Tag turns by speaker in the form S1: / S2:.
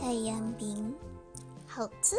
S1: 太阳饼好吃。